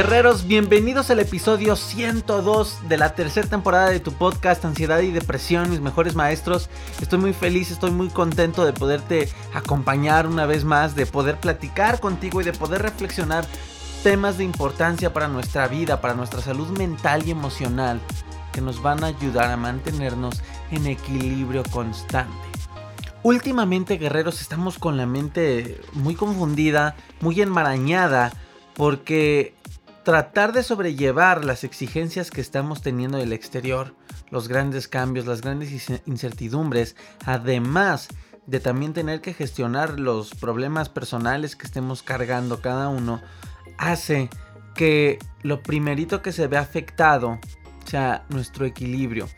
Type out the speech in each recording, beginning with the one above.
Guerreros, bienvenidos al episodio 102 de la tercera temporada de tu podcast Ansiedad y Depresión, mis mejores maestros. Estoy muy feliz, estoy muy contento de poderte acompañar una vez más, de poder platicar contigo y de poder reflexionar temas de importancia para nuestra vida, para nuestra salud mental y emocional, que nos van a ayudar a mantenernos en equilibrio constante. Últimamente, guerreros, estamos con la mente muy confundida, muy enmarañada, porque tratar de sobrellevar las exigencias que estamos teniendo del exterior, los grandes cambios, las grandes incertidumbres, además de también tener que gestionar los problemas personales que estemos cargando cada uno, hace que lo primerito que se ve afectado sea nuestro equilibrio.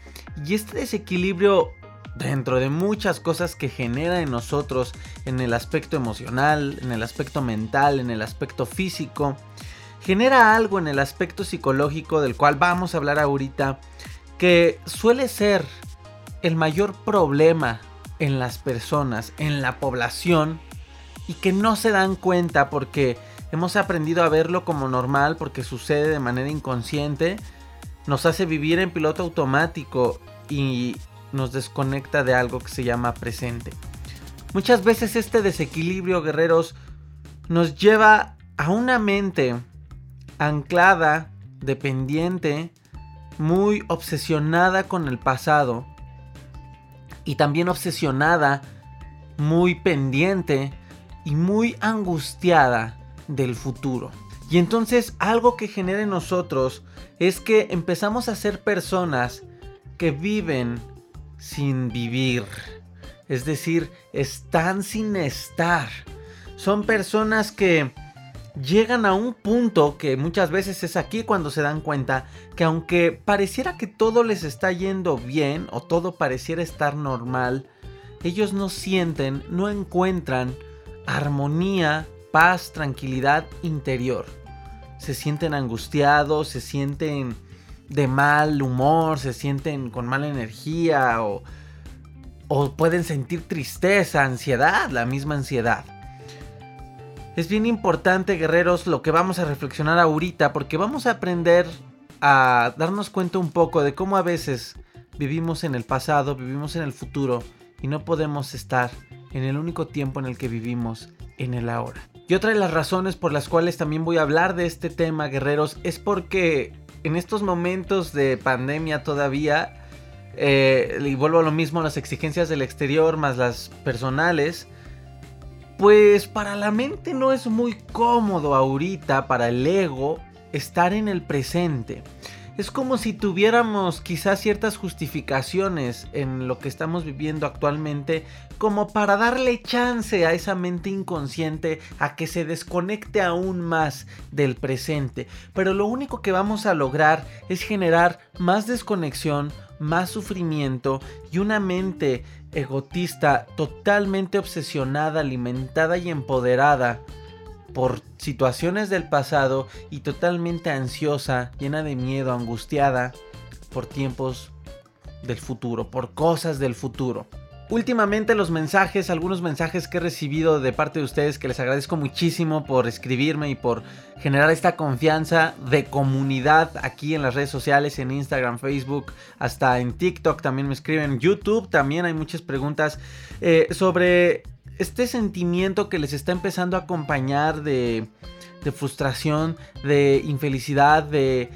Y este desequilibrio dentro de muchas cosas que genera en nosotros en el aspecto emocional, en el aspecto mental, en el aspecto físico, genera algo en el aspecto psicológico del cual vamos a hablar ahorita, que suele ser el mayor problema en las personas, en la población, y que no se dan cuenta porque hemos aprendido a verlo como normal, porque sucede de manera inconsciente, nos hace vivir en piloto automático y nos desconecta de algo que se llama presente. Muchas veces este desequilibrio, guerreros, nos lleva a una mente anclada, dependiente, muy obsesionada con el pasado y también obsesionada, muy pendiente y muy angustiada del futuro. Y entonces algo que genera en nosotros es que empezamos a ser personas que viven sin vivir. Es decir, están sin estar. Son personas que llegan a un punto que muchas veces es aquí cuando se dan cuenta que aunque pareciera que todo les está yendo bien o todo pareciera estar normal, ellos no sienten, no encuentran armonía, paz, tranquilidad interior. Se sienten angustiados, se sienten de mal humor, se sienten con mala energía o, o pueden sentir tristeza, ansiedad, la misma ansiedad. Es bien importante, guerreros, lo que vamos a reflexionar ahorita, porque vamos a aprender a darnos cuenta un poco de cómo a veces vivimos en el pasado, vivimos en el futuro y no podemos estar en el único tiempo en el que vivimos, en el ahora. Y otra de las razones por las cuales también voy a hablar de este tema, guerreros, es porque en estos momentos de pandemia todavía, eh, y vuelvo a lo mismo, las exigencias del exterior más las personales, pues para la mente no es muy cómodo ahorita, para el ego, estar en el presente. Es como si tuviéramos quizás ciertas justificaciones en lo que estamos viviendo actualmente como para darle chance a esa mente inconsciente a que se desconecte aún más del presente. Pero lo único que vamos a lograr es generar más desconexión, más sufrimiento y una mente egotista totalmente obsesionada, alimentada y empoderada por situaciones del pasado y totalmente ansiosa, llena de miedo, angustiada por tiempos del futuro, por cosas del futuro. Últimamente los mensajes, algunos mensajes que he recibido de parte de ustedes que les agradezco muchísimo por escribirme y por generar esta confianza de comunidad aquí en las redes sociales, en Instagram, Facebook, hasta en TikTok también me escriben, YouTube también hay muchas preguntas eh, sobre este sentimiento que les está empezando a acompañar de de frustración, de infelicidad, de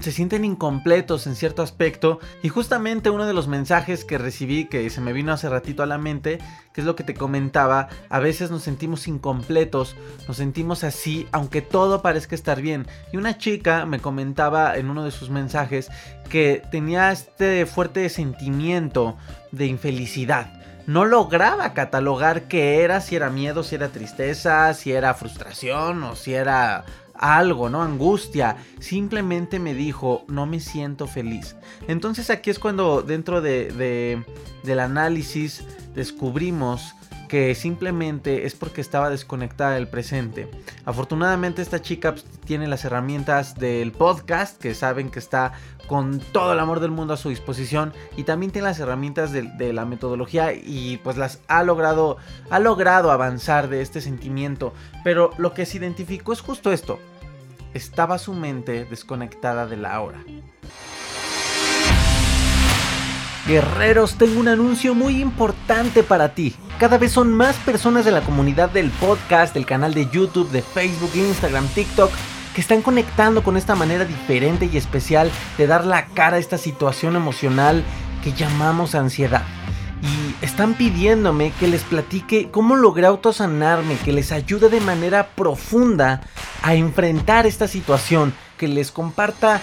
se sienten incompletos en cierto aspecto y justamente uno de los mensajes que recibí que se me vino hace ratito a la mente, que es lo que te comentaba, a veces nos sentimos incompletos, nos sentimos así aunque todo parezca estar bien. Y una chica me comentaba en uno de sus mensajes que tenía este fuerte sentimiento de infelicidad no lograba catalogar qué era, si era miedo, si era tristeza, si era frustración o si era algo, ¿no? Angustia. Simplemente me dijo, no me siento feliz. Entonces aquí es cuando dentro de, del análisis descubrimos que simplemente es porque estaba desconectada del presente. Afortunadamente esta chica pues, tiene las herramientas del podcast que saben que está con todo el amor del mundo a su disposición y también tiene las herramientas de, de, la metodología y pues las ha logrado ha logrado avanzar de este sentimiento pero lo que se identificó es justo esto estaba su mente desconectada de la hora Guerreros, tengo un anuncio muy importante para ti. Cada vez son más personas de la comunidad del podcast, del canal de YouTube, de Facebook, Instagram, TikTok, que están conectando con esta manera diferente y especial de dar la cara a esta situación emocional que llamamos ansiedad. Y están pidiéndome que les platique cómo logré autosanarme, que les ayude de manera profunda a enfrentar esta situación, que les comparta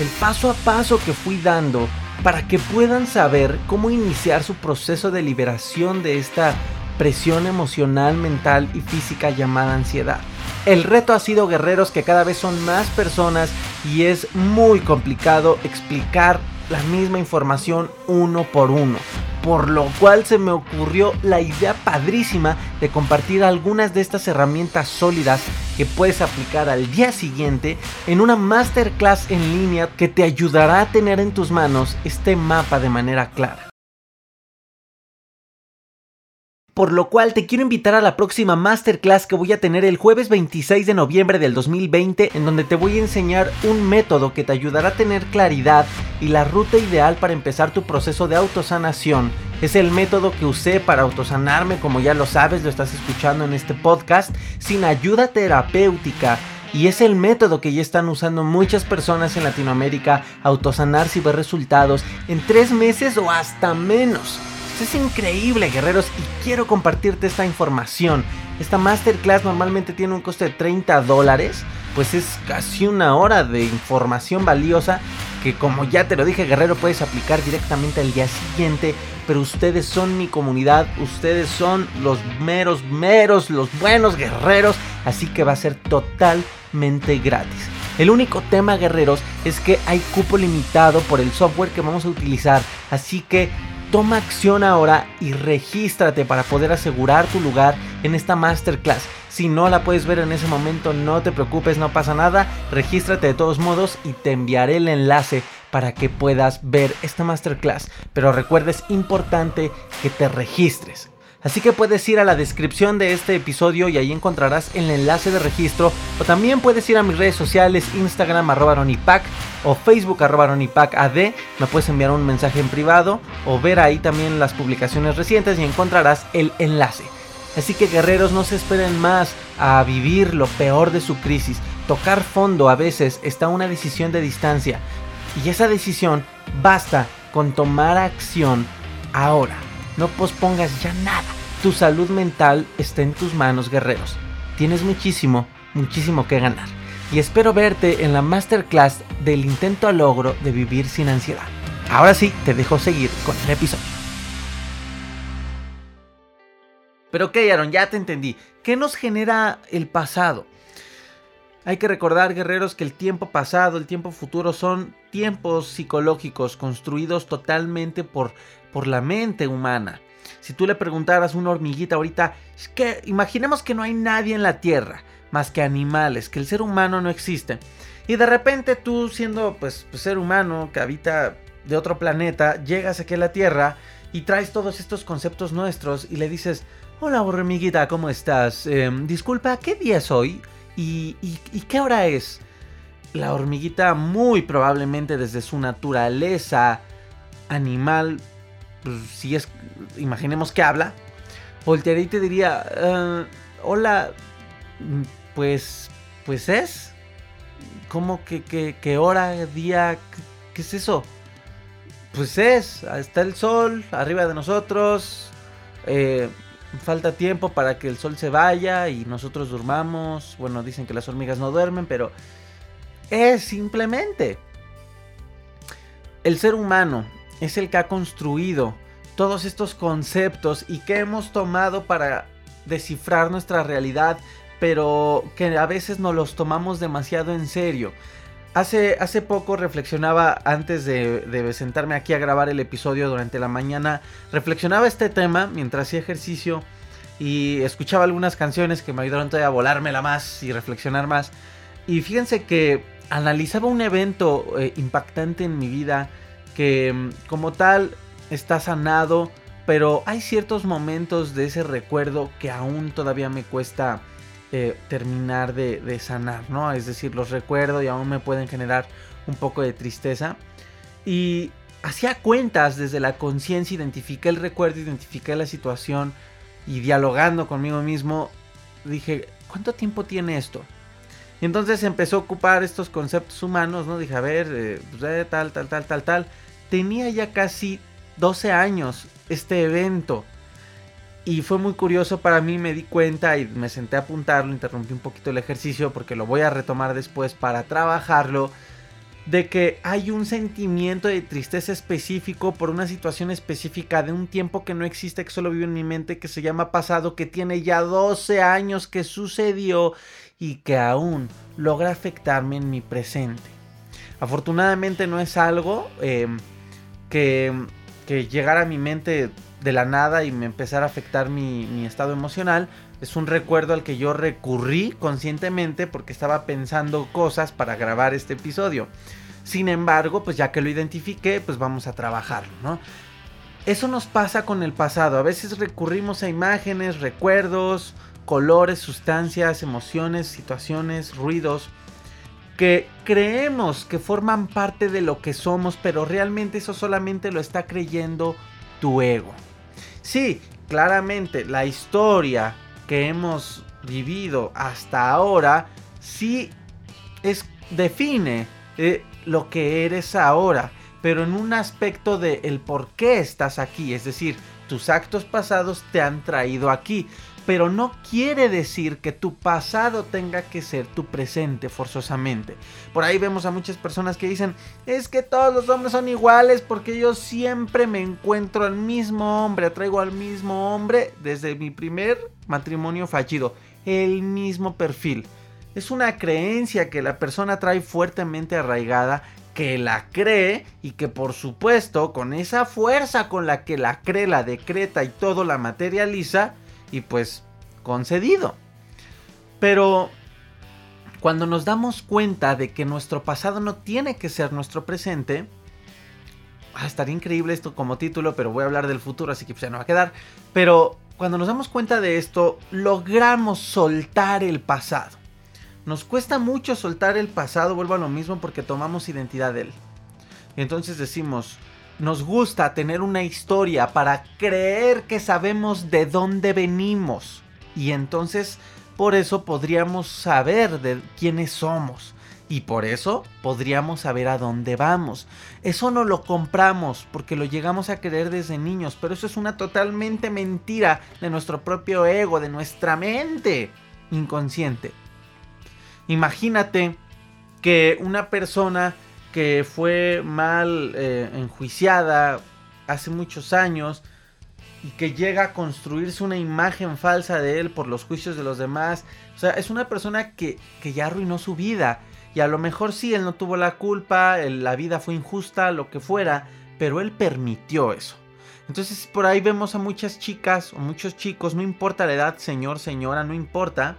el paso a paso que fui dando para que puedan saber cómo iniciar su proceso de liberación de esta presión emocional, mental y física llamada ansiedad. El reto ha sido guerreros que cada vez son más personas y es muy complicado explicar la misma información uno por uno por lo cual se me ocurrió la idea padrísima de compartir algunas de estas herramientas sólidas que puedes aplicar al día siguiente en una masterclass en línea que te ayudará a tener en tus manos este mapa de manera clara. Por lo cual te quiero invitar a la próxima masterclass que voy a tener el jueves 26 de noviembre del 2020 en donde te voy a enseñar un método que te ayudará a tener claridad y la ruta ideal para empezar tu proceso de autosanación. Es el método que usé para autosanarme como ya lo sabes, lo estás escuchando en este podcast, sin ayuda terapéutica. Y es el método que ya están usando muchas personas en Latinoamérica, autosanarse y ver resultados en tres meses o hasta menos es increíble, guerreros, y quiero compartirte esta información. Esta masterclass normalmente tiene un coste de 30 dólares, pues es casi una hora de información valiosa que como ya te lo dije, guerrero, puedes aplicar directamente al día siguiente. Pero ustedes son mi comunidad, ustedes son los meros, meros, los buenos guerreros, así que va a ser totalmente gratis. El único tema, guerreros, es que hay cupo limitado por el software que vamos a utilizar, así que Toma acción ahora y regístrate para poder asegurar tu lugar en esta masterclass. Si no la puedes ver en ese momento, no te preocupes, no pasa nada. Regístrate de todos modos y te enviaré el enlace para que puedas ver esta masterclass. Pero recuerda, es importante que te registres. Así que puedes ir a la descripción de este episodio y ahí encontrarás el enlace de registro. O también puedes ir a mis redes sociales, Instagram arroba ronipac o Facebook arroba ad. Me puedes enviar un mensaje en privado o ver ahí también las publicaciones recientes y encontrarás el enlace. Así que guerreros no se esperen más a vivir lo peor de su crisis. Tocar fondo a veces está una decisión de distancia. Y esa decisión basta con tomar acción ahora. No pospongas ya nada. Tu salud mental está en tus manos, guerreros. Tienes muchísimo, muchísimo que ganar. Y espero verte en la masterclass del intento a logro de vivir sin ansiedad. Ahora sí, te dejo seguir con el episodio. Pero ok, Aaron, ya te entendí. ¿Qué nos genera el pasado? Hay que recordar, guerreros, que el tiempo pasado, el tiempo futuro son tiempos psicológicos construidos totalmente por por la mente humana. Si tú le preguntaras a una hormiguita ahorita, que imaginemos que no hay nadie en la Tierra más que animales, que el ser humano no existe. Y de repente tú siendo pues ser humano que habita de otro planeta, llegas aquí a la Tierra y traes todos estos conceptos nuestros y le dices, hola hormiguita, ¿cómo estás? Em, disculpa, ¿qué día es hoy? ¿Y, y qué hora es? La hormiguita muy probablemente desde su naturaleza animal pues, si es, imaginemos que habla, voltearía y te diría, ah, hola, pues pues es. ¿Cómo que, que, hora, día? ¿qué, es eso? Pues es, está el sol arriba de nosotros. Eh, falta tiempo para que el sol se vaya y nosotros durmamos. Bueno, dicen que las hormigas no duermen, pero es simplemente. El ser humano es el que ha construido todos estos conceptos y que hemos tomado para descifrar nuestra realidad, pero que a veces no los tomamos demasiado en serio. Hace, hace poco reflexionaba antes de, de, sentarme aquí a grabar el episodio durante la mañana, reflexionaba este tema mientras hacía ejercicio y escuchaba algunas canciones que me ayudaron todavía a volármela más y reflexionar más. Y fíjense que analizaba un evento eh, impactante en mi vida que mm, como tal está sanado, pero hay ciertos momentos de ese recuerdo que aún todavía me cuesta eh, terminar de, sanar, ¿no? Es decir, los recuerdo y aún me pueden generar un poco de tristeza. Y hacía cuentas desde la conciencia, identifiqué el recuerdo, identifiqué la situación y dialogando conmigo mismo, dije, ¿cuánto tiempo tiene esto? Y entonces empezó a ocupar estos conceptos humanos, ¿no? Dije, a ver, eh, pues, eh, tal, tal, tal, tal, tal. Tenía ya casi 12 años este evento. Y fue muy curioso para mí, me di cuenta y me senté a apuntarlo, interrumpí un poquito el ejercicio porque lo voy a retomar después para trabajarlo, de que hay un sentimiento de tristeza específico por una situación específica de un tiempo que no existe, que solo vive en mi mente, que se llama pasado, que tiene ya 12 años que sucedió y que aún logra afectarme en mi presente. Afortunadamente no es algo eh, que que llegara a mi mente de la nada y me empezara a afectar mi, estado emocional. Es un recuerdo al que yo recurrí conscientemente porque estaba pensando cosas para grabar este episodio. Sin embargo, pues ya que lo identifiqué, pues vamos a trabajarlo, ¿no? Eso nos pasa con el pasado. A veces recurrimos a imágenes, recuerdos, colores, sustancias, emociones, situaciones, ruidos que creemos que forman parte de lo que somos, pero realmente eso solamente lo está creyendo tu ego. Sí, claramente la historia que hemos vivido hasta ahora sí es define eh, lo que eres ahora, pero en un aspecto de el por qué estás aquí, es decir, tus actos pasados te han traído aquí pero no quiere decir que tu pasado tenga que ser tu presente forzosamente. Por ahí vemos a muchas personas que dicen, es que todos los hombres son iguales porque yo siempre me encuentro al mismo hombre, atraigo al mismo hombre desde mi primer matrimonio fallido, el mismo perfil. Es una creencia que la persona trae fuertemente arraigada que la cree y que por supuesto con esa fuerza con la que la cree, la decreta y todo la materializa, y pues concedido. Pero cuando nos damos cuenta de que nuestro pasado no tiene que ser nuestro presente, ah, estaría increíble esto como título, pero voy a hablar del futuro, así que pues ya no va a quedar. Pero cuando nos damos cuenta de esto, logramos soltar el pasado. Nos cuesta mucho soltar el pasado, vuelvo a lo mismo porque tomamos identidad de él. entonces decimos, nos gusta tener una historia para creer que sabemos de dónde venimos. Y entonces por eso podríamos saber de quiénes somos. Y por eso podríamos saber a dónde vamos. Eso no lo compramos porque lo llegamos a creer desde niños. Pero eso es una totalmente mentira de nuestro propio ego, de nuestra mente inconsciente. Imagínate que una persona que fue mal eh, enjuiciada hace muchos años y que llega a construirse una imagen falsa de él por los juicios de los demás. O sea, es una persona que, que ya arruinó su vida. Y a lo mejor sí, él no tuvo la culpa, la vida fue injusta, lo que fuera, pero él permitió eso. Entonces por ahí vemos a muchas chicas o muchos chicos, no importa la edad, señor, señora, no importa,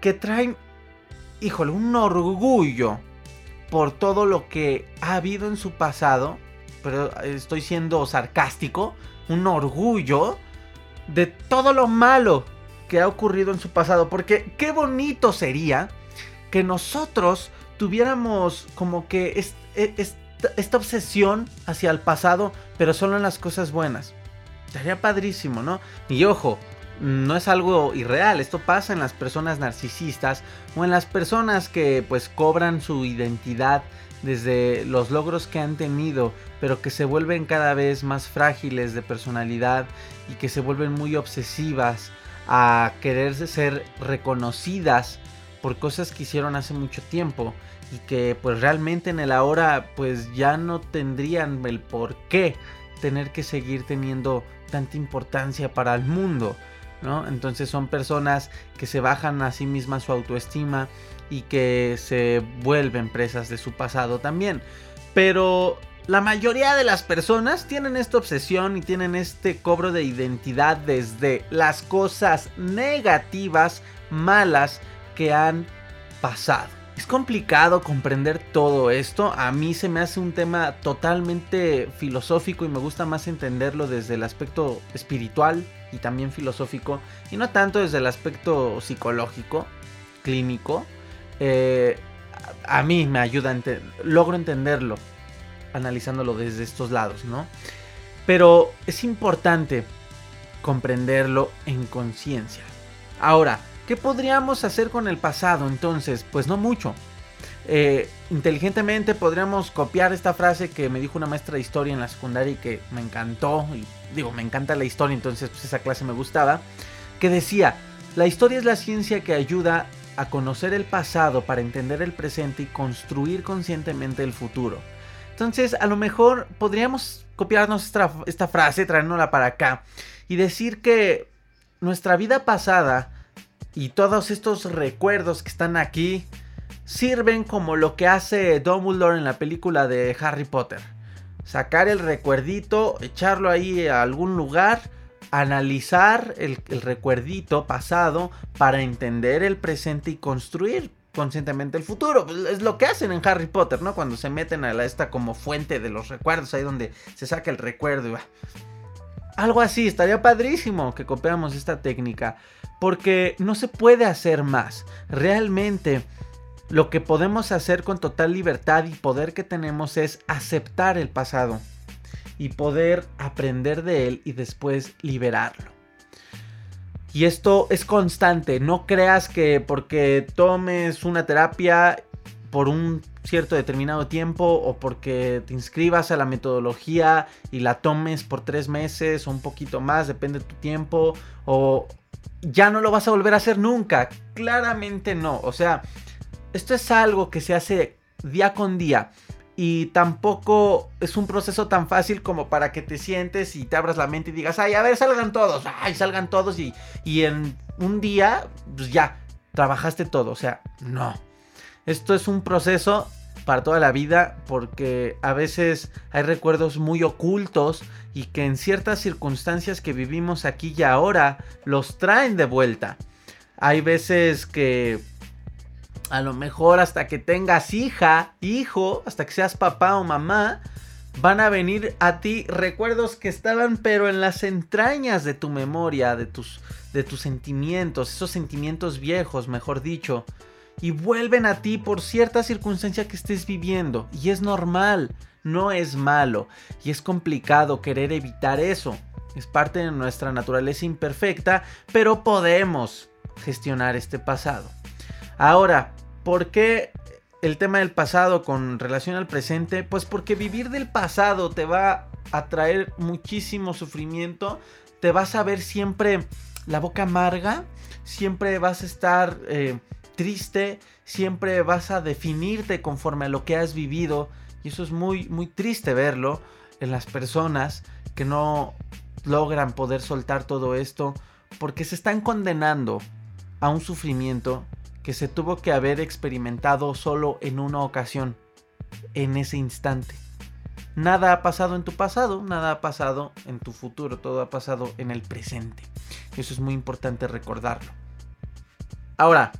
que traen, híjole, un orgullo por todo lo que ha habido en su pasado, pero estoy siendo sarcástico, un orgullo de todo lo malo que ha ocurrido en su pasado, porque qué bonito sería que nosotros tuviéramos como que e, esta obsesión hacia el pasado, pero solo en las cosas buenas. Sería padrísimo, ¿no? Y ojo, no es algo irreal, esto pasa en las personas narcisistas o en las personas que pues cobran su identidad desde los logros que han tenido, pero que se vuelven cada vez más frágiles de personalidad y que se vuelven muy obsesivas a quererse ser reconocidas por cosas que hicieron hace mucho tiempo y que pues realmente en el ahora pues ya no tendrían el por qué tener que seguir teniendo tanta importancia para el mundo. Entonces son personas que se bajan a sí mismas su autoestima y que se vuelven presas de su pasado también. Pero la mayoría de las personas tienen esta obsesión y tienen este cobro de identidad desde las cosas negativas, malas que han pasado. Es complicado comprender todo esto. A mí se me hace un tema totalmente filosófico y me gusta más entenderlo desde el aspecto espiritual y también filosófico y no tanto desde el aspecto psicológico, clínico. Eh, a mí me ayuda, logro entenderlo analizándolo desde estos lados, ¿no? Pero es importante comprenderlo en conciencia. Ahora, ¿qué podríamos hacer con el pasado entonces? Pues no mucho. Eh, inteligentemente podríamos copiar esta frase que me dijo una maestra de historia en la secundaria y que me encantó. Y digo, me encanta la historia, entonces pues esa clase me gustaba. Que decía, la historia es la ciencia que ayuda a conocer el pasado para entender el presente y construir conscientemente el futuro. Entonces, a lo mejor podríamos copiarnos esta, esta frase, traernosla para acá y decir que nuestra vida pasada y todos estos recuerdos que están aquí sirven como lo que hace Dumbledore en la película de Harry Potter. Sacar el recuerdito, echarlo ahí a algún lugar, analizar el, recuerdito pasado para entender el presente y construir conscientemente el futuro. Pues, es lo que hacen en Harry Potter, ¿no? Cuando se meten a la, esta como fuente de los recuerdos, ahí donde se saca el recuerdo y va. Algo así, estaría padrísimo que copiamos esta técnica, porque no se puede hacer más. Realmente lo que podemos hacer con total libertad y poder que tenemos es aceptar el pasado y poder aprender de él y después liberarlo. Y esto es constante, no creas que porque tomes una terapia por un cierto determinado tiempo o porque te inscribas a la metodología y la tomes por tres meses o un poquito más, depende de tu tiempo, o ya no lo vas a volver a hacer nunca. Claramente no, o sea, esto es algo que se hace día con día y tampoco es un proceso tan fácil como para que te sientes y te abras la mente y digas, ay, a ver, salgan todos, ay, salgan todos y, y en un día, pues ya, trabajaste todo, o sea, no. Esto es un proceso para toda la vida porque a veces hay recuerdos muy ocultos y que en ciertas circunstancias que vivimos aquí y ahora los traen de vuelta. Hay veces que a lo mejor hasta que tengas hija, hijo, hasta que seas papá o mamá, van a venir a ti recuerdos que estaban pero en las entrañas de tu memoria, de tus, de tus sentimientos, esos sentimientos viejos, mejor dicho, y vuelven a ti por cierta circunstancia que estés viviendo. Y es normal, no es malo, y es complicado querer evitar eso. Es parte de nuestra naturaleza imperfecta, pero podemos gestionar este pasado. Ahora, ¿Por qué el tema del pasado con relación al presente? Pues porque vivir del pasado te va a traer muchísimo sufrimiento, te vas a ver siempre la boca amarga, siempre vas a estar eh, triste, siempre vas a definirte conforme a lo que has vivido y eso es muy muy triste verlo en las personas que no logran poder soltar todo esto porque se están condenando a un sufrimiento que se tuvo que haber experimentado solo en una ocasión, en ese instante. Nada ha pasado en tu pasado, nada ha pasado en tu futuro, todo ha pasado en el presente. Eso es muy importante recordarlo. Ahora,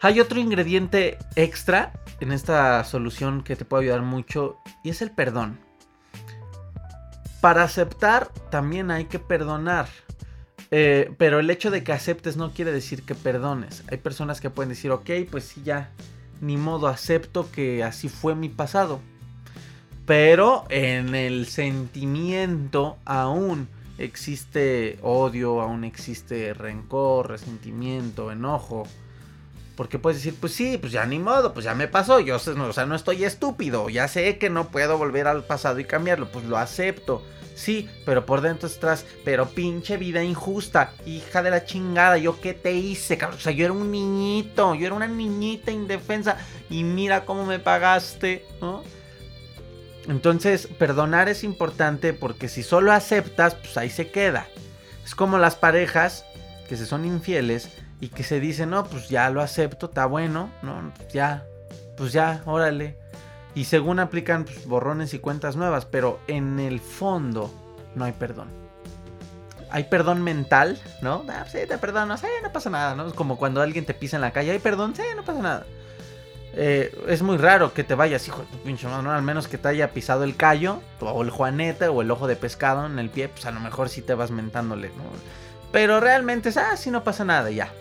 hay otro ingrediente extra en esta solución que te puede ayudar mucho y es el perdón. Para aceptar también hay que perdonar. Eh, pero el hecho de que aceptes no quiere decir que perdones. Hay personas que pueden decir, ok, pues sí, ya, ni modo, acepto que así fue mi pasado. Pero en el sentimiento aún existe odio, aún existe rencor, resentimiento, enojo. Porque puedes decir, pues sí, pues ya ni modo, pues ya me pasó, yo o sea, no estoy estúpido, ya sé que no puedo volver al pasado y cambiarlo, pues lo acepto. Sí, pero por dentro estás, pero pinche vida injusta, hija de la chingada, yo qué te hice, cabrón. O sea, yo era un niñito, yo era una niñita indefensa y mira cómo me pagaste, ¿no? Entonces, perdonar es importante porque si solo aceptas, pues ahí se queda. Es como las parejas que se son infieles y que se dicen, no, pues ya lo acepto, está bueno, no, ya, pues ya, órale. Y según aplican pues, borrones y cuentas nuevas, pero en el fondo no hay perdón. Hay perdón mental, ¿no? Ah, sí, te perdono, sí, no pasa nada, ¿no? Es como cuando alguien te pisa en la calle, hay perdón, sí, no pasa nada. Eh, es muy raro que te vayas, hijo de pinche mano, al menos que te haya pisado el callo, o el juanete, o el ojo de pescado en el pie, pues a lo mejor sí te vas mentándole, ¿no? Pero realmente es, ah, sí, no pasa nada, ya.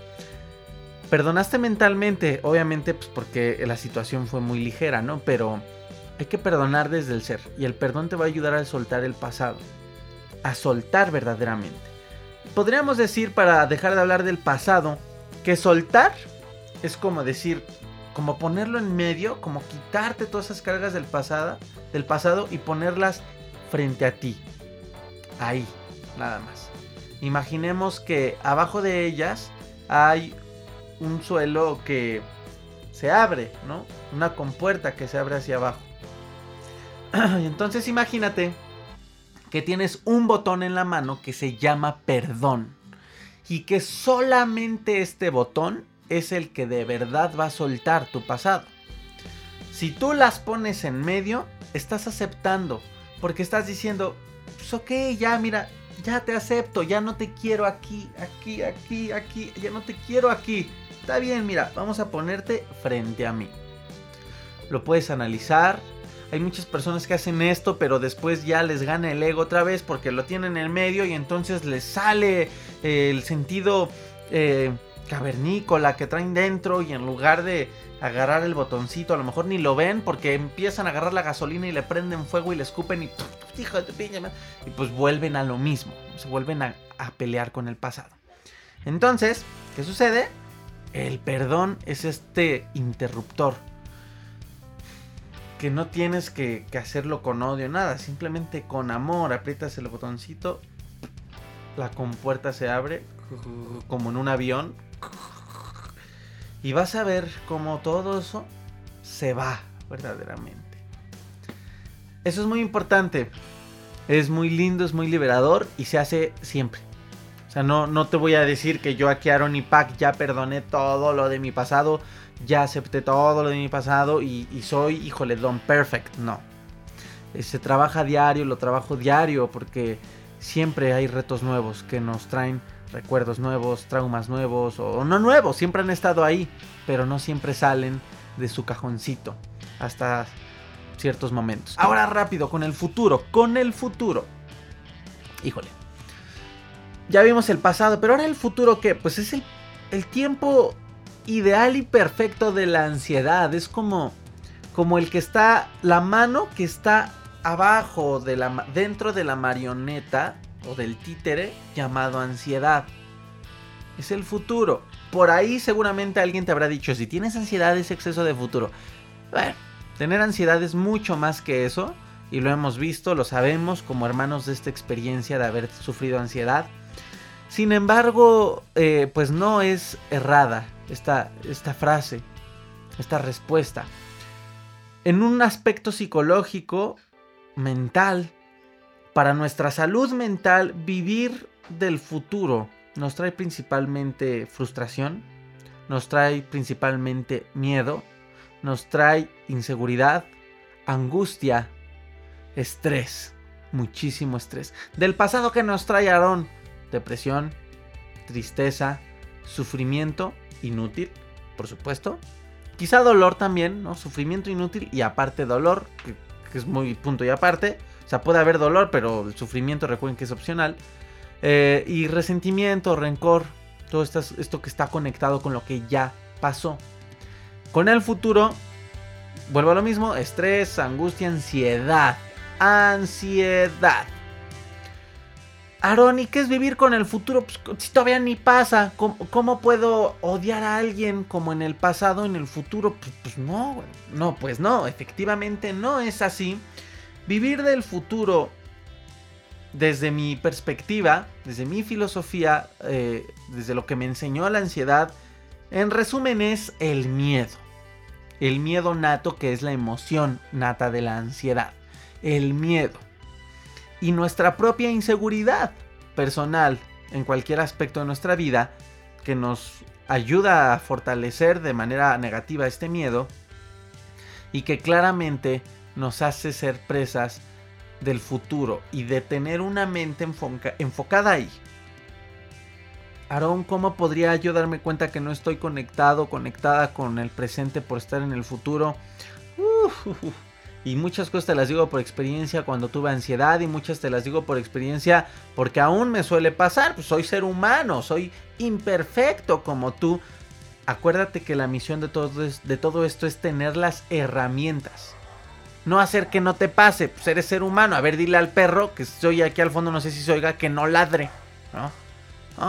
Perdonaste mentalmente, obviamente, pues porque la situación fue muy ligera, ¿no? Pero hay que perdonar desde el ser, y el perdón te va a ayudar a soltar el pasado, a soltar verdaderamente. Podríamos decir, para dejar de hablar del pasado, que soltar es como decir, como ponerlo en medio, como quitarte todas esas cargas del pasado, del pasado y ponerlas frente a ti. Ahí, nada más. Imaginemos que abajo de ellas hay un suelo que se abre, ¿no? Una compuerta que se abre hacia abajo. Entonces imagínate que tienes un botón en la mano que se llama perdón. Y que solamente este botón es el que de verdad va a soltar tu pasado. Si tú las pones en medio, estás aceptando, porque estás diciendo, pues ok, ya mira, ya te acepto, ya no te quiero aquí, aquí, aquí, aquí, ya no te quiero aquí. Está bien, mira, vamos a ponerte frente a mí. Lo puedes analizar. Hay muchas personas que hacen esto, pero después ya les gana el ego otra vez porque lo tienen en medio y entonces les sale el sentido eh, cavernícola que traen dentro y en lugar de agarrar el botoncito, a lo mejor ni lo ven porque empiezan a agarrar la gasolina y le prenden fuego y le escupen y hijo de y pues vuelven a lo mismo, se vuelven a, pelear con el pasado. Entonces, ¿qué sucede? El perdón es este interruptor que no tienes que, hacerlo con odio, nada, simplemente con amor, aprietas el botoncito, la compuerta se abre como en un avión y vas a ver cómo todo eso se va verdaderamente. Eso es muy importante. Es muy lindo, es muy liberador y se hace siempre. Sea, no, no te voy a decir que yo aquí Aaron y Pac ya perdoné todo lo de mi pasado, ya acepté todo lo de mi pasado y, y soy, híjole, don perfect. No. Se trabaja diario, lo trabajo diario porque siempre hay retos nuevos que nos traen recuerdos nuevos, traumas nuevos o no nuevos, siempre han estado ahí, pero no siempre salen de su cajoncito hasta ciertos momentos. Ahora rápido, con el futuro, con el futuro. Híjole. Ya vimos el pasado, pero ahora el futuro qué? Pues es el, el tiempo ideal y perfecto de la ansiedad. Es como, como el que está, la mano que está abajo, de la, dentro de la marioneta o del títere llamado ansiedad. Es el futuro. Por ahí seguramente alguien te habrá dicho, si tienes ansiedad es exceso de futuro. Bueno, tener ansiedad es mucho más que eso. Y lo hemos visto, lo sabemos como hermanos de esta experiencia de haber sufrido ansiedad. Sin embargo, eh, pues no es errada esta, esta frase, esta respuesta. En un aspecto psicológico, mental, para nuestra salud mental, vivir del futuro nos trae principalmente frustración, nos trae principalmente miedo, nos trae inseguridad, angustia, estrés, muchísimo estrés. Del pasado que nos trae Aarón, depresión, tristeza, sufrimiento inútil, por supuesto. Quizá dolor también, ¿no? Sufrimiento inútil y aparte dolor, que, es muy punto y aparte. O sea, puede haber dolor, pero el sufrimiento recuerden que es opcional. Eh, y resentimiento, rencor, todo esto, esto que está conectado con lo que ya pasó. Con el futuro, vuelvo a lo mismo, estrés, angustia, ansiedad. Ansiedad. Aaron, ¿y qué es vivir con el futuro? Pues si todavía ni pasa. ¿Cómo, puedo odiar a alguien como en el pasado, en el futuro? Pues, pues no, no, pues no, efectivamente no es así. Vivir del futuro, desde mi perspectiva, desde mi filosofía, eh, desde lo que me enseñó la ansiedad, en resumen es el miedo. El miedo nato que es la emoción nata de la ansiedad. El miedo y nuestra propia inseguridad personal en cualquier aspecto de nuestra vida que nos ayuda a fortalecer de manera negativa este miedo y que claramente nos hace ser presas del futuro y de tener una mente enfocada ahí. Aarón, ¿cómo podría yo darme cuenta que no estoy conectado, conectada con el presente por estar en el futuro? Y muchas cosas te las digo por experiencia cuando tuve ansiedad y muchas te las digo por experiencia porque aún me suele pasar. Pues soy ser humano, soy imperfecto como tú. Acuérdate que la misión de todo, de todo esto es tener las herramientas. No hacer que no te pase, pues eres ser humano. A ver, dile al perro, que estoy aquí al fondo, no sé si se oiga, que no ladre. ¿no?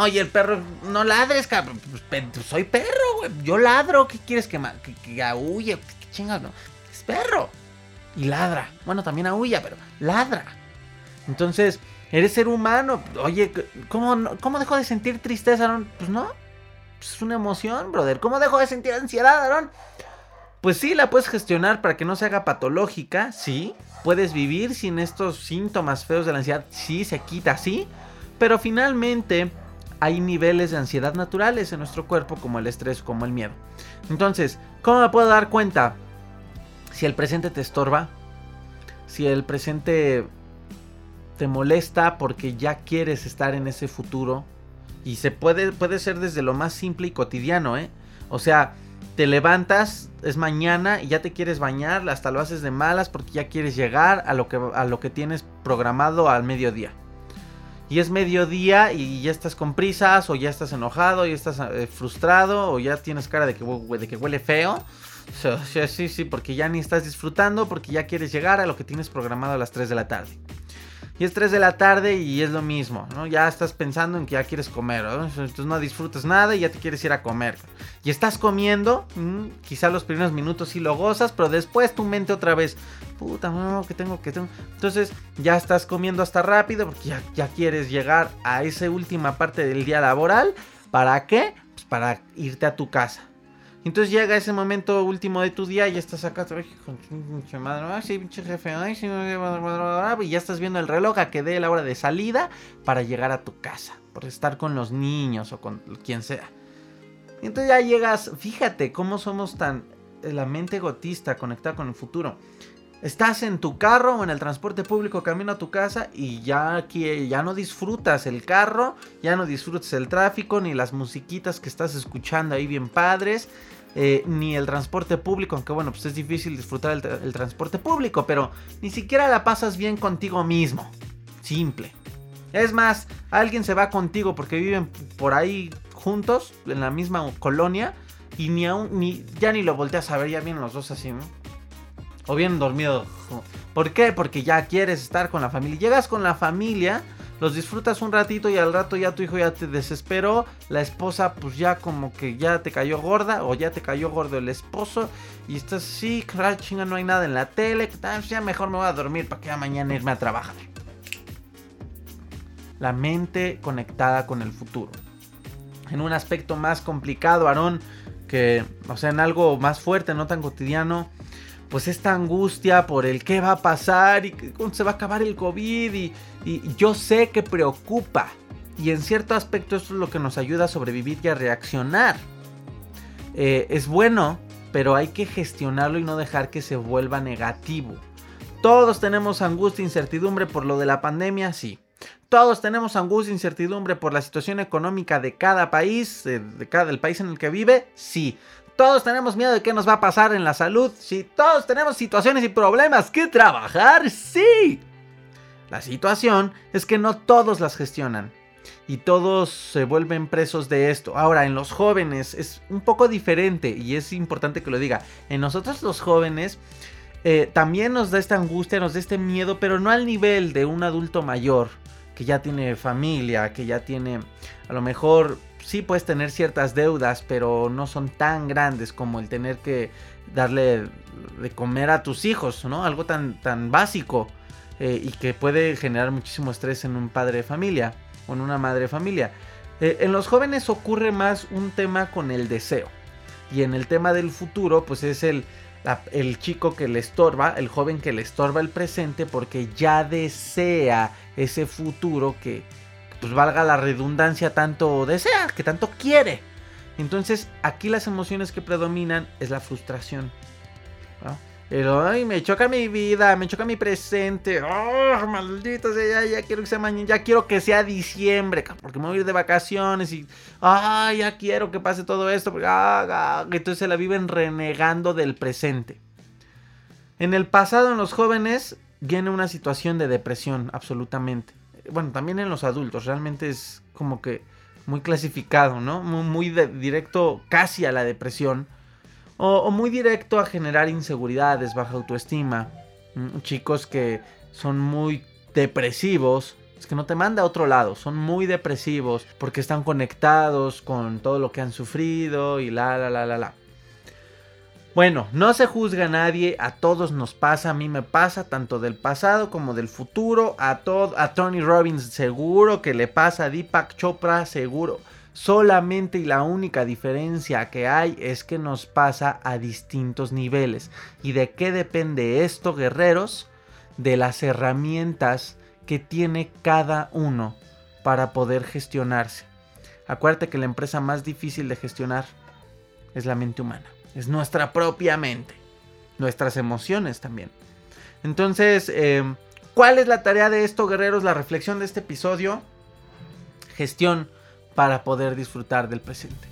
Oye, el perro, no ladres, cabrón. Pues, soy perro, güey. Yo ladro. ¿Qué quieres que, que, que aúlle? ¿Qué chingas? Es perro y ladra. Bueno, también aúlla, pero ladra. Entonces, eres ser humano. Oye, ¿cómo, cómo dejo de sentir tristeza, Aaron? Pues no. Pues es una emoción, brother. ¿Cómo dejo de sentir ansiedad, Aaron? Pues sí, la puedes gestionar para que no se haga patológica, sí. Puedes vivir sin estos síntomas feos de la ansiedad, sí, se quita, sí. Pero finalmente hay niveles de ansiedad naturales en nuestro cuerpo, como el estrés, como el miedo. Entonces, ¿cómo me puedo dar cuenta? Si el presente te estorba, si el presente te molesta porque ya quieres estar en ese futuro, y se puede, puede ser desde lo más simple y cotidiano, ¿eh? O sea, te levantas, es mañana y ya te quieres bañar, hasta lo haces de malas porque ya quieres llegar a lo que, a lo que tienes programado al mediodía. Y es mediodía y ya estás con prisas, o ya estás enojado, ya estás eh, frustrado, o ya tienes cara de que huele feo. Sí, sí, sí, porque ya ni estás disfrutando, porque ya quieres llegar a lo que tienes programado a las 3 de la tarde. Y es 3 de la tarde y es lo mismo, ¿no? Ya estás pensando en que ya quieres comer. Entonces no disfrutas nada y ya te quieres ir a comer. Y estás comiendo, mm, quizá los primeros minutos sí lo gozas, pero después tu mente otra vez, puta, no, que tengo que tengo. Entonces ya estás comiendo hasta rápido porque ya, ya quieres llegar a esa última parte del día laboral. ¿Para qué? Pues para irte a tu casa. Entonces llega ese momento último de tu día y estás acá, con madre, ay, pinche jefe, y ya estás viendo el reloj a que dé la hora de salida para llegar a tu casa, por estar con los niños o con quien sea. Entonces ya llegas, fíjate cómo somos tan, eh, la mente gotista conectada con el futuro. Estás en tu carro o en el transporte público camino a tu casa y ya aquí ya no disfrutas el carro, ya no disfrutas el tráfico ni las musiquitas que estás escuchando ahí bien padres eh, ni el transporte público, aunque bueno, pues es difícil disfrutar el, transporte público, pero ni siquiera la pasas bien contigo mismo. Simple. Es más, alguien se va contigo porque viven por ahí juntos, en la misma colonia, y ni aún, ni, ya ni lo volteas a ver, ya vienen los dos así, ¿no? O bien dormido. ¿Por qué? Porque ya quieres estar con la familia. Llegas con la familia los disfrutas un ratito y al rato ya tu hijo ya te desesperó, la esposa pues ya como que ya te cayó gorda o ya te cayó gordo el esposo y estás así, chinga, no hay nada en la tele, ya mejor me voy a dormir para que ya mañana irme a trabajar. La mente conectada con el futuro. En un aspecto más complicado, Aarón, que, o sea, en algo más fuerte, no tan cotidiano, pues esta angustia por el qué va a pasar y cómo se va a acabar el COVID y, yo sé que preocupa. Y en cierto aspecto esto es lo que nos ayuda a sobrevivir y a reaccionar. Eh, es bueno, pero hay que gestionarlo y no dejar que se vuelva negativo. Todos tenemos angustia e incertidumbre por lo de la pandemia, sí. Todos tenemos angustia e incertidumbre por la situación económica de cada país, de, cada del país en el que vive, sí. Todos tenemos miedo de qué nos va a pasar en la salud. Sí, todos tenemos situaciones y problemas que trabajar. Sí. La situación es que no todos las gestionan. Y todos se vuelven presos de esto. Ahora, en los jóvenes es un poco diferente y es importante que lo diga. En nosotros los jóvenes eh, también nos da esta angustia, nos da este miedo, pero no al nivel de un adulto mayor. que ya tiene familia, que ya tiene, a lo mejor sí puedes tener ciertas deudas, pero no son tan grandes como el tener que darle de comer a tus hijos, ¿no? Algo tan, tan básico eh, y que puede generar muchísimo estrés en un padre de familia o en una madre de familia. Eh, en los jóvenes ocurre más un tema con el deseo. Y en el tema del futuro, pues es el, el chico que le estorba, el joven que le estorba el presente porque ya desea ese futuro que, pues valga la redundancia, tanto desea, que tanto quiere. Entonces, aquí las emociones que predominan es la frustración. Pero, ay, me choca mi vida, me choca mi presente. Oh, maldito sea, ya, quiero que sea mañana, ya quiero que sea diciembre, porque me voy a ir de vacaciones y, ay, ya quiero que pase todo esto. Ah, ah, entonces se la viven renegando del presente. En el pasado, en los jóvenes, viene una situación de depresión, absolutamente. Bueno, también en los adultos, realmente es como que muy clasificado, ¿no? Muy, directo casi a la depresión o, muy directo a generar inseguridades, baja autoestima. Mm, chicos que son muy depresivos. Es que no te manda a otro lado, son muy depresivos porque están conectados con todo lo que han sufrido y la la la la la. Bueno, no se juzga a nadie, a todos nos pasa, a mí me pasa, tanto del pasado como del futuro, a, todo, a Tony Robbins seguro que le pasa, a Deepak Chopra seguro. Solamente y la única diferencia que hay es que nos pasa a distintos niveles. ¿Y de qué depende esto, guerreros? De las herramientas que tiene cada uno para poder gestionarse. Acuérdate que la empresa más difícil de gestionar es la mente humana. Es nuestra propia mente. Nuestras emociones también. Entonces, eh, ¿cuál es la tarea de esto, guerreros? La reflexión de este episodio. Gestión para poder disfrutar del presente.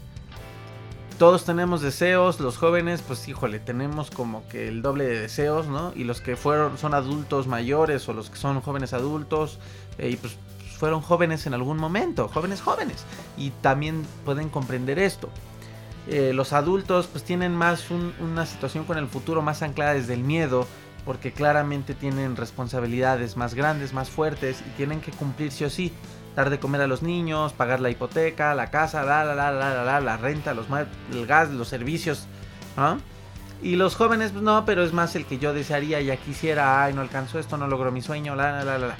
Todos tenemos deseos, los jóvenes, pues híjole, tenemos como que el doble de deseos, ¿no? Y los que fueron, son adultos mayores o los que son jóvenes adultos, eh, y pues fueron jóvenes en algún momento, jóvenes jóvenes, y también pueden comprender esto. Eh, los adultos pues tienen más una situación con el futuro más anclada desde el miedo, porque claramente tienen responsabilidades más grandes, más fuertes y tienen que cumplir sí o sí dar de comer a los niños, pagar la hipoteca, la casa, la, la, la, la, la, la renta, los, el gas, los servicios. Y los jóvenes, pues no, pero es más el que yo desearía, ya quisiera, ay, no alcanzó esto, no logró mi sueño, la, la, la, la.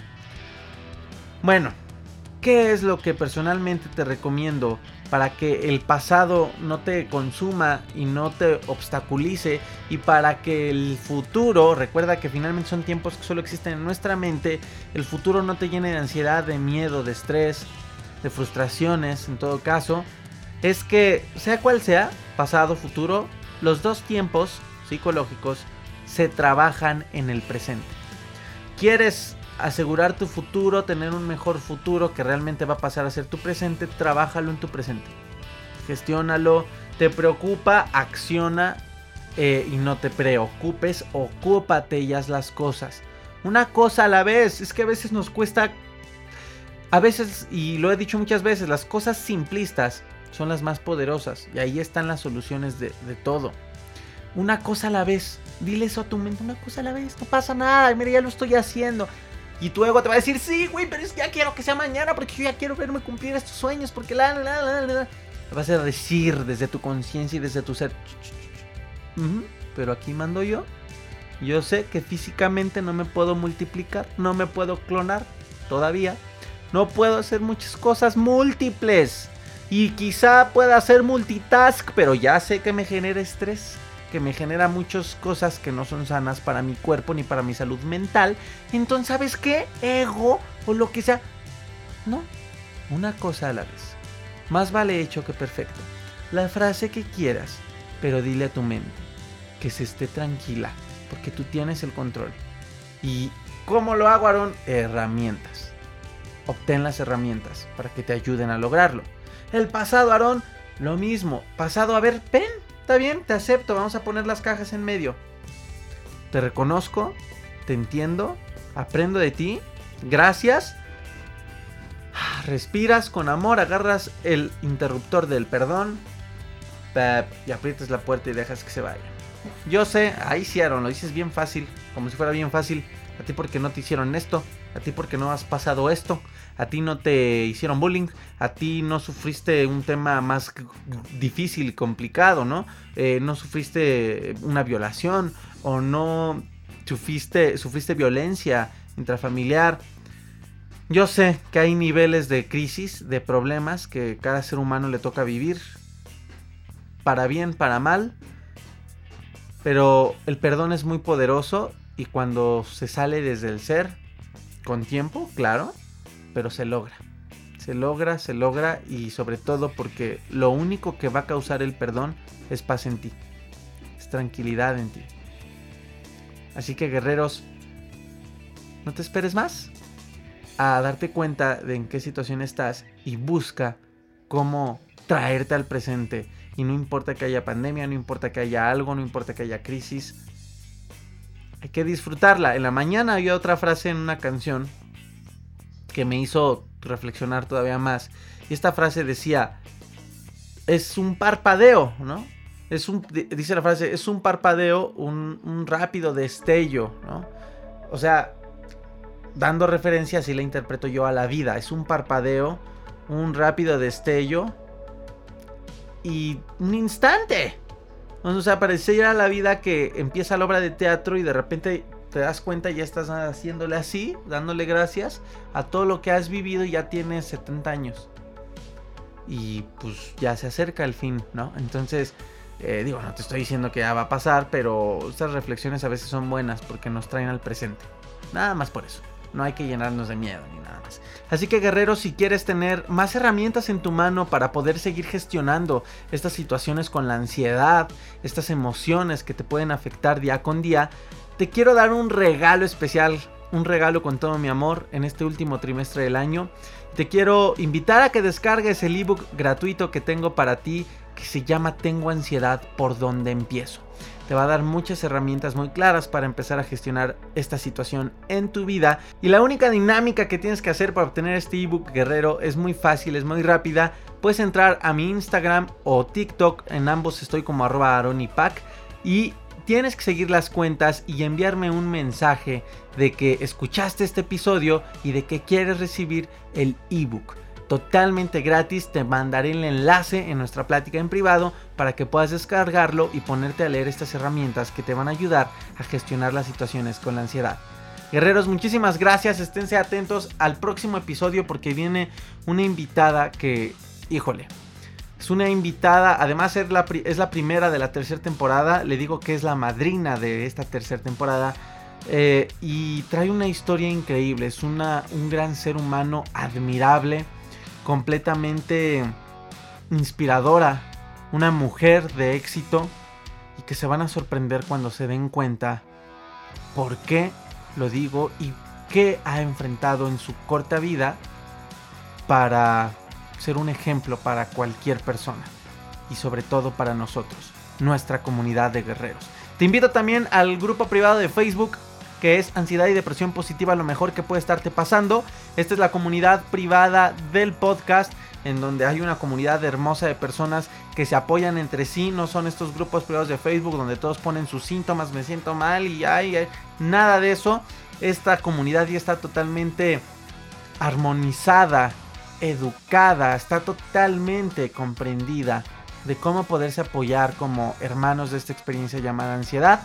Bueno, ¿qué es lo que personalmente te recomiendo para que el pasado no te consuma y no te obstaculice y para que el futuro, recuerda que finalmente son tiempos que solo existen en nuestra mente, el futuro no te llene de ansiedad, de miedo, de estrés, de frustraciones en todo caso, es que sea cual sea, pasado, futuro, los dos tiempos psicológicos se trabajan en el presente. ¿Quieres asegurar tu futuro, tener un mejor futuro que realmente va a pasar a ser tu presente, trabájalo en tu presente. Gestiónalo, te preocupa, acciona eh, y no te preocupes, ocúpate y haz las cosas. Una cosa a la vez, es que a veces nos cuesta, a veces, y lo he dicho muchas veces, las cosas simplistas son las más poderosas y ahí están las soluciones de, de todo. Una cosa a la vez, dile eso a tu mente, una cosa a la vez, no pasa nada, mira, ya lo estoy haciendo. Y tu ego te va a decir, sí, güey, pero es que ya quiero que sea mañana porque yo ya quiero verme cumplir estos sueños, porque la, la, la, la. Vas a decir desde tu conciencia y desde tu ser. pero aquí mando yo. Yo sé que físicamente no me puedo multiplicar, no me puedo clonar todavía. No puedo hacer muchas cosas múltiples. Y quizá pueda hacer multitask, pero ya sé que me genera estrés que me genera muchas cosas que no son sanas para mi cuerpo ni para mi salud mental. Entonces, ¿sabes qué? Ego o lo que sea. No, una cosa a la vez. Más vale hecho que perfecto. La frase que quieras, pero dile a tu mente que se esté tranquila, porque tú tienes el control. ¿Y cómo lo hago, Aaron? Herramientas. Obtén las herramientas para que te ayuden a lograrlo. El pasado, Aarón, lo mismo. Pasado, a ver, pen, Está bien, te acepto, vamos a poner las cajas en medio. Te reconozco, te entiendo, aprendo de ti, gracias. Respiras con amor, agarras el interruptor del perdón y aprietas la puerta y dejas que se vaya. Yo sé, ahí hicieron, lo dices bien fácil, como si fuera bien fácil. A ti porque no te hicieron esto, a ti porque no has pasado esto, a ti no te hicieron bullying, a ti no sufriste un tema más difícil y complicado, ¿no? Eh, no sufriste una violación o no sufriste, sufriste violencia intrafamiliar. Yo sé que hay niveles de crisis, de problemas que cada ser humano le toca vivir, para bien, para mal, pero el perdón es muy poderoso y cuando se sale desde el ser, con tiempo, claro, pero se logra. Se logra, se logra y sobre todo porque lo único que va a causar el perdón es paz en ti, es tranquilidad en ti. Así que guerreros, no te esperes más a darte cuenta de en qué situación estás y busca cómo traerte al presente. Y no importa que haya pandemia, no importa que haya algo, no importa que haya crisis. Hay que disfrutarla. En la mañana había otra frase en una canción que me hizo reflexionar todavía más. Y esta frase decía, es un parpadeo, ¿no? Es un, dice la frase, es un parpadeo, un, rápido destello, ¿no? O sea, dando referencia, así la interpreto yo a la vida. Es un parpadeo, un rápido destello y un instante. O sea, pareciera la vida que empieza la obra de teatro y de repente te das cuenta y ya estás haciéndole así, dándole gracias a todo lo que has vivido y ya tienes 70 años. Y pues ya se acerca el fin, ¿no? Entonces, eh, digo, no te estoy diciendo que ya va a pasar, pero estas reflexiones a veces son buenas porque nos traen al presente. Nada más por eso. No hay que llenarnos de miedo ni nada más. Así que guerrero, si quieres tener más herramientas en tu mano para poder seguir gestionando estas situaciones con la ansiedad, estas emociones que te pueden afectar día con día, te quiero dar un regalo especial, un regalo con todo mi amor en este último trimestre del año. Te quiero invitar a que descargues el ebook gratuito que tengo para ti que se llama Tengo ansiedad por donde empiezo te va a dar muchas herramientas muy claras para empezar a gestionar esta situación en tu vida. Y la única dinámica que tienes que hacer para obtener este ebook guerrero es muy fácil, es muy rápida. Puedes entrar a mi Instagram o TikTok, en ambos estoy como arroba aronipac y tienes que seguir las cuentas y enviarme un mensaje de que escuchaste este episodio y de que quieres recibir el ebook totalmente gratis. Te mandaré el enlace en nuestra plática en privado para que puedas descargarlo y ponerte a leer estas herramientas que te van a ayudar a gestionar las situaciones con la ansiedad. Guerreros, muchísimas gracias. Esténse atentos al próximo episodio porque viene una invitada que, híjole, es una invitada, además es la, primera de la tercera temporada. Le digo que es la madrina de esta tercera temporada. Eh, y trae una historia increíble. Es una, un gran ser humano admirable completamente inspiradora, una mujer de éxito y que se van a sorprender cuando se den cuenta por qué lo digo y qué ha enfrentado en su corta vida para ser un ejemplo para cualquier persona y sobre todo para nosotros, nuestra comunidad de guerreros. Te invito también al grupo privado de Facebook que es ansiedad y depresión positiva, lo mejor que puede estarte pasando. Esta es la comunidad privada del podcast en donde hay una comunidad hermosa de personas que se apoyan entre sí, no son estos grupos privados de Facebook donde todos ponen sus síntomas, me siento mal y hay, nada de eso. Esta comunidad ya está totalmente armonizada, educada, está totalmente comprendida de cómo poderse apoyar como hermanos de esta experiencia llamada ansiedad.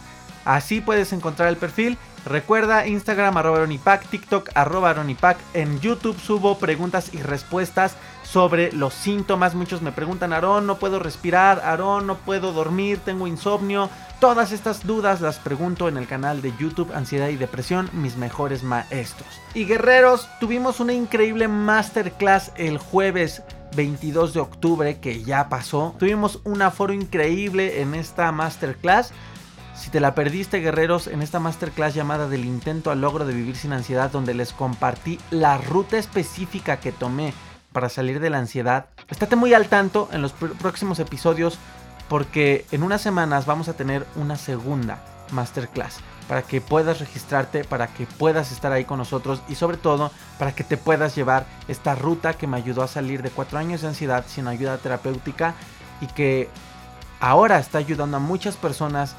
Así puedes encontrar el perfil Recuerda Instagram arroba Aronipac, TikTok arroba Aronipac. En YouTube subo preguntas y respuestas sobre los síntomas. Muchos me preguntan, Aarón, no puedo respirar, Aarón, no puedo dormir, tengo insomnio. Todas estas dudas las pregunto en el canal de YouTube Ansiedad y Depresión, mis mejores maestros. Y guerreros, tuvimos una increíble masterclass el jueves 22 de octubre que ya pasó. Tuvimos un aforo increíble en esta masterclass. Si te la perdiste, guerreros, en esta masterclass llamada del intento al logro de vivir sin ansiedad, donde les compartí la ruta específica que tomé para salir de la ansiedad, estate muy al tanto en los próximos episodios porque en unas semanas vamos a tener una segunda masterclass para que puedas registrarte, para que puedas estar ahí con nosotros y sobre todo para que te puedas llevar esta ruta que me ayudó a salir de cuatro años de ansiedad sin ayuda terapéutica y que ahora está ayudando a muchas personas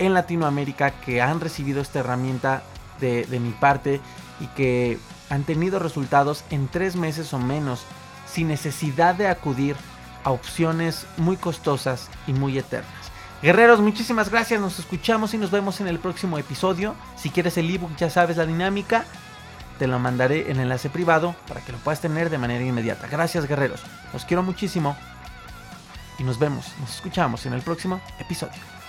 en Latinoamérica que han recibido esta herramienta de, mi parte y que han tenido resultados en tres meses o menos sin necesidad de acudir a opciones muy costosas y muy eternas. Guerreros, muchísimas gracias, nos escuchamos y nos vemos en el próximo episodio. Si quieres el ebook ya sabes la dinámica, te lo mandaré en enlace privado para que lo puedas tener de manera inmediata. Gracias guerreros, los quiero muchísimo y nos vemos, nos escuchamos en el próximo episodio.